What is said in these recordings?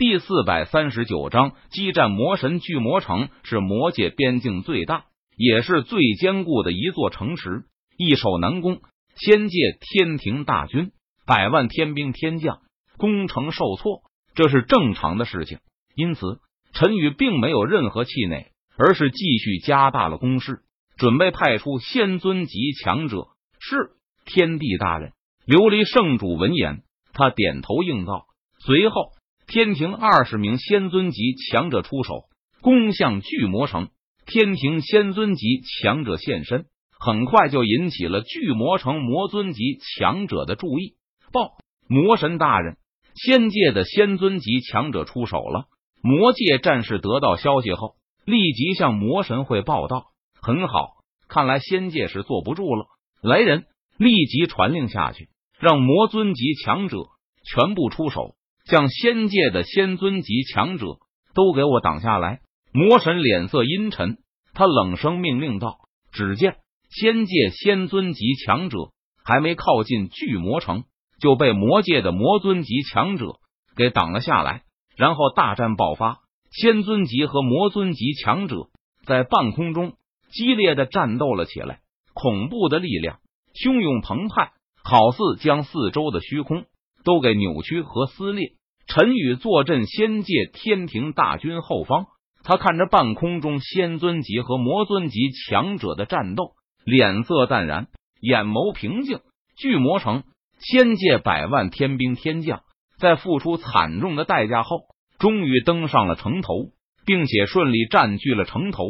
第四百三十九章激战魔神巨魔城是魔界边境最大，也是最坚固的一座城池，易守难攻。仙界天庭大军百万天兵天将攻城受挫，这是正常的事情。因此，陈宇并没有任何气馁，而是继续加大了攻势，准备派出仙尊级强者。是天帝大人，琉璃圣主闻言，他点头应道。随后。天庭二十名仙尊级强者出手，攻向巨魔城。天庭仙尊级强者现身，很快就引起了巨魔城魔尊级强者的注意。报，魔神大人，仙界的仙尊级强者出手了。魔界战士得到消息后，立即向魔神会报道。很好，看来仙界是坐不住了。来人，立即传令下去，让魔尊级强者全部出手。将仙界的仙尊级强者都给我挡下来！魔神脸色阴沉，他冷声命令道：“只见仙界仙尊级强者还没靠近巨魔城，就被魔界的魔尊级强者给挡了下来。然后大战爆发，仙尊级和魔尊级强者在半空中激烈的战斗了起来，恐怖的力量汹涌澎湃，好似将四周的虚空都给扭曲和撕裂。”陈宇坐镇仙界天庭大军后方，他看着半空中仙尊级和魔尊级强者的战斗，脸色淡然，眼眸平静。巨魔城，仙界百万天兵天将在付出惨重的代价后，终于登上了城头，并且顺利占据了城头，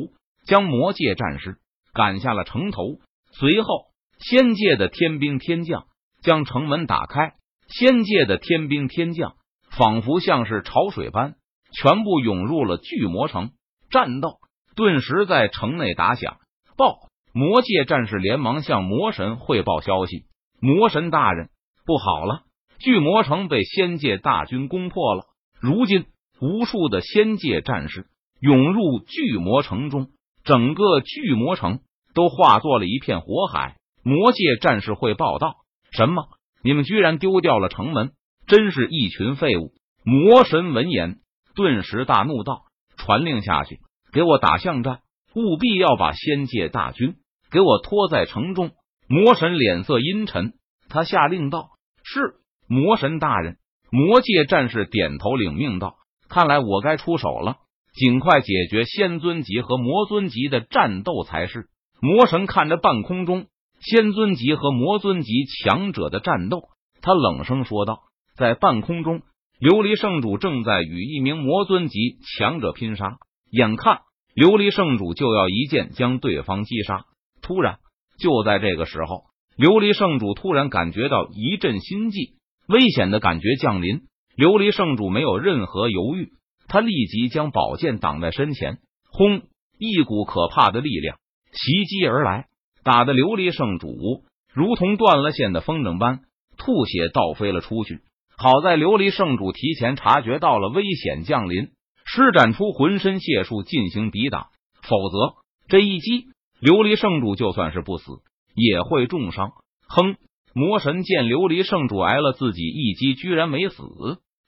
将魔界战士赶下了城头。随后，仙界的天兵天将将城门打开，仙界的天兵天将。仿佛像是潮水般，全部涌入了巨魔城。战斗顿时在城内打响。报！魔界战士连忙向魔神汇报消息：“魔神大人，不好了！巨魔城被仙界大军攻破了。如今，无数的仙界战士涌入巨魔城中，整个巨魔城都化作了一片火海。”魔界战士会报道：“什么？你们居然丢掉了城门！”真是一群废物！魔神闻言，顿时大怒道：“传令下去，给我打巷战，务必要把仙界大军给我拖在城中。”魔神脸色阴沉，他下令道：“是魔神大人。”魔界战士点头领命道：“看来我该出手了，尽快解决仙尊级和魔尊级的战斗才是。”魔神看着半空中仙尊级和魔尊级强者的战斗，他冷声说道。在半空中，琉璃圣主正在与一名魔尊级强者拼杀。眼看琉璃圣主就要一剑将对方击杀，突然，就在这个时候，琉璃圣主突然感觉到一阵心悸，危险的感觉降临。琉璃圣主没有任何犹豫，他立即将宝剑挡在身前。轰！一股可怕的力量袭击而来，打的琉璃圣主如同断了线的风筝般，吐血倒飞了出去。好在琉璃圣主提前察觉到了危险降临，施展出浑身解数进行抵挡，否则这一击，琉璃圣主就算是不死也会重伤。哼！魔神见琉璃圣主挨了自己一击，居然没死，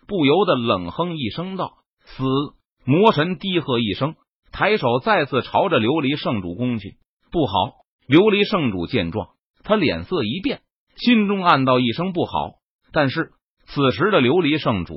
不由得冷哼一声道：“死！”魔神低喝一声，抬手再次朝着琉璃圣主攻去。不好！琉璃圣主见状，他脸色一变，心中暗道一声不好，但是。此时的琉璃圣主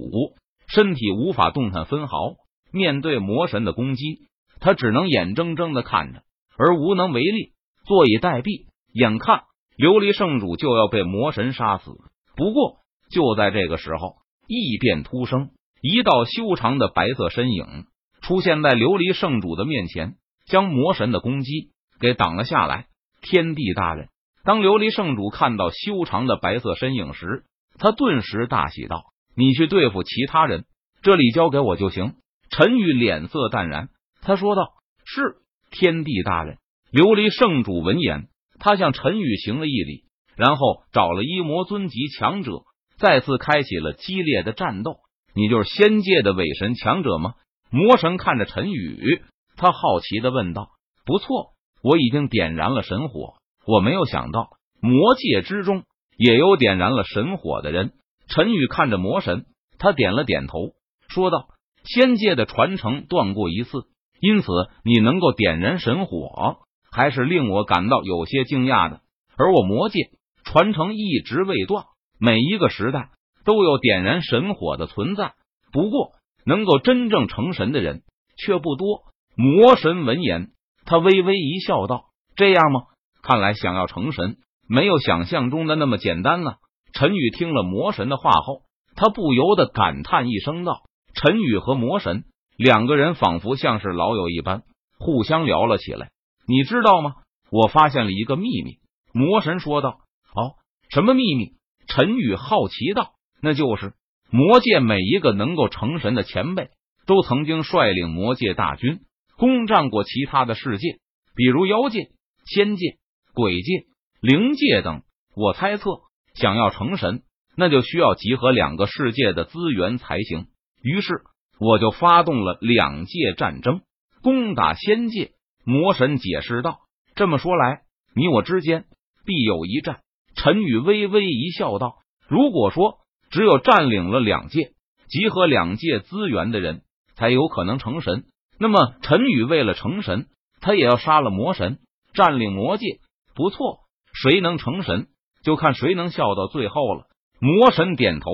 身体无法动弹分毫，面对魔神的攻击，他只能眼睁睁的看着，而无能为力，坐以待毙。眼看琉璃圣主就要被魔神杀死，不过就在这个时候，异变突生，一道修长的白色身影出现在琉璃圣主的面前，将魔神的攻击给挡了下来。天地大人，当琉璃圣主看到修长的白色身影时。他顿时大喜道：“你去对付其他人，这里交给我就行。”陈宇脸色淡然，他说道：“是天帝大人。”琉璃圣主闻言，他向陈宇行了一礼，然后找了一魔尊级强者，再次开启了激烈的战斗。你就是仙界的伪神强者吗？魔神看着陈宇，他好奇的问道：“不错，我已经点燃了神火。我没有想到魔界之中。”也有点燃了神火的人。陈宇看着魔神，他点了点头，说道：“仙界的传承断过一次，因此你能够点燃神火，还是令我感到有些惊讶的。而我魔界传承一直未断，每一个时代都有点燃神火的存在，不过能够真正成神的人却不多。魔神闻言，他微微一笑，道：“这样吗？看来想要成神，没有想象中的那么简单呢。”陈宇听了魔神的话后，他不由得感叹一声道：“陈宇和魔神两个人仿佛像是老友一般，互相聊了起来。你知道吗？我发现了一个秘密。”魔神说道：“哦，什么秘密？”陈宇好奇道：“那就是魔界每一个能够成神的前辈，都曾经率领魔界大军攻占过其他的世界，比如妖界、仙界、鬼界、灵界等。我猜测。”想要成神，那就需要集合两个世界的资源才行。于是我就发动了两界战争，攻打仙界。魔神解释道：“这么说来，你我之间必有一战。”陈宇微微一笑，道：“如果说只有占领了两界，集合两界资源的人才有可能成神，那么陈宇为了成神，他也要杀了魔神，占领魔界。不错，谁能成神？”就看谁能笑到最后了。魔神点头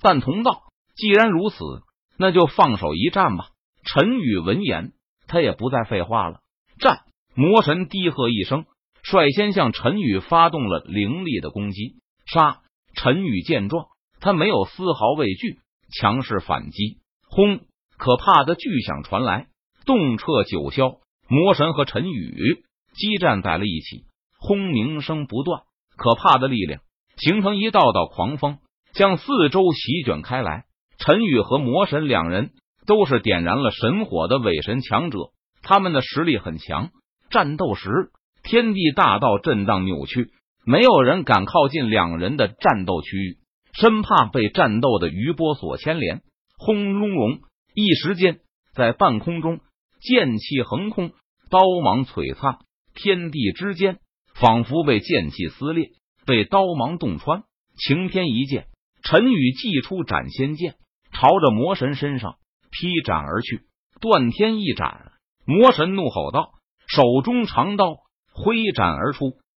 赞同道：“既然如此，那就放手一战吧。”陈宇闻言，他也不再废话了。战！魔神低喝一声，率先向陈宇发动了凌厉的攻击。杀！陈宇见状，他没有丝毫畏惧，强势反击。轰！可怕的巨响传来，动彻九霄。魔神和陈宇激战在了一起，轰鸣声不断。可怕的力量形成一道道狂风，向四周席卷开来。陈宇和魔神两人都是点燃了神火的伪神强者，他们的实力很强。战斗时，天地大道震荡扭曲，没有人敢靠近两人的战斗区域，生怕被战斗的余波所牵连。轰隆隆，一时间，在半空中剑气横空，刀芒璀璨，天地之间。仿佛被剑气撕裂，被刀芒洞穿。晴天一剑，陈宇祭出斩仙剑，朝着魔神身上劈斩而去。断天一斩，魔神怒吼道：“手中长刀挥斩而出，